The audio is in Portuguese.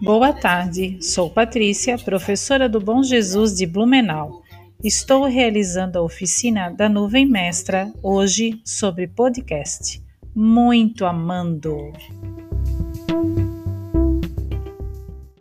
Boa tarde, sou Patrícia, professora do Bom Jesus de Blumenau. Estou realizando a oficina da Nuvem Mestra hoje sobre podcast. Muito amando!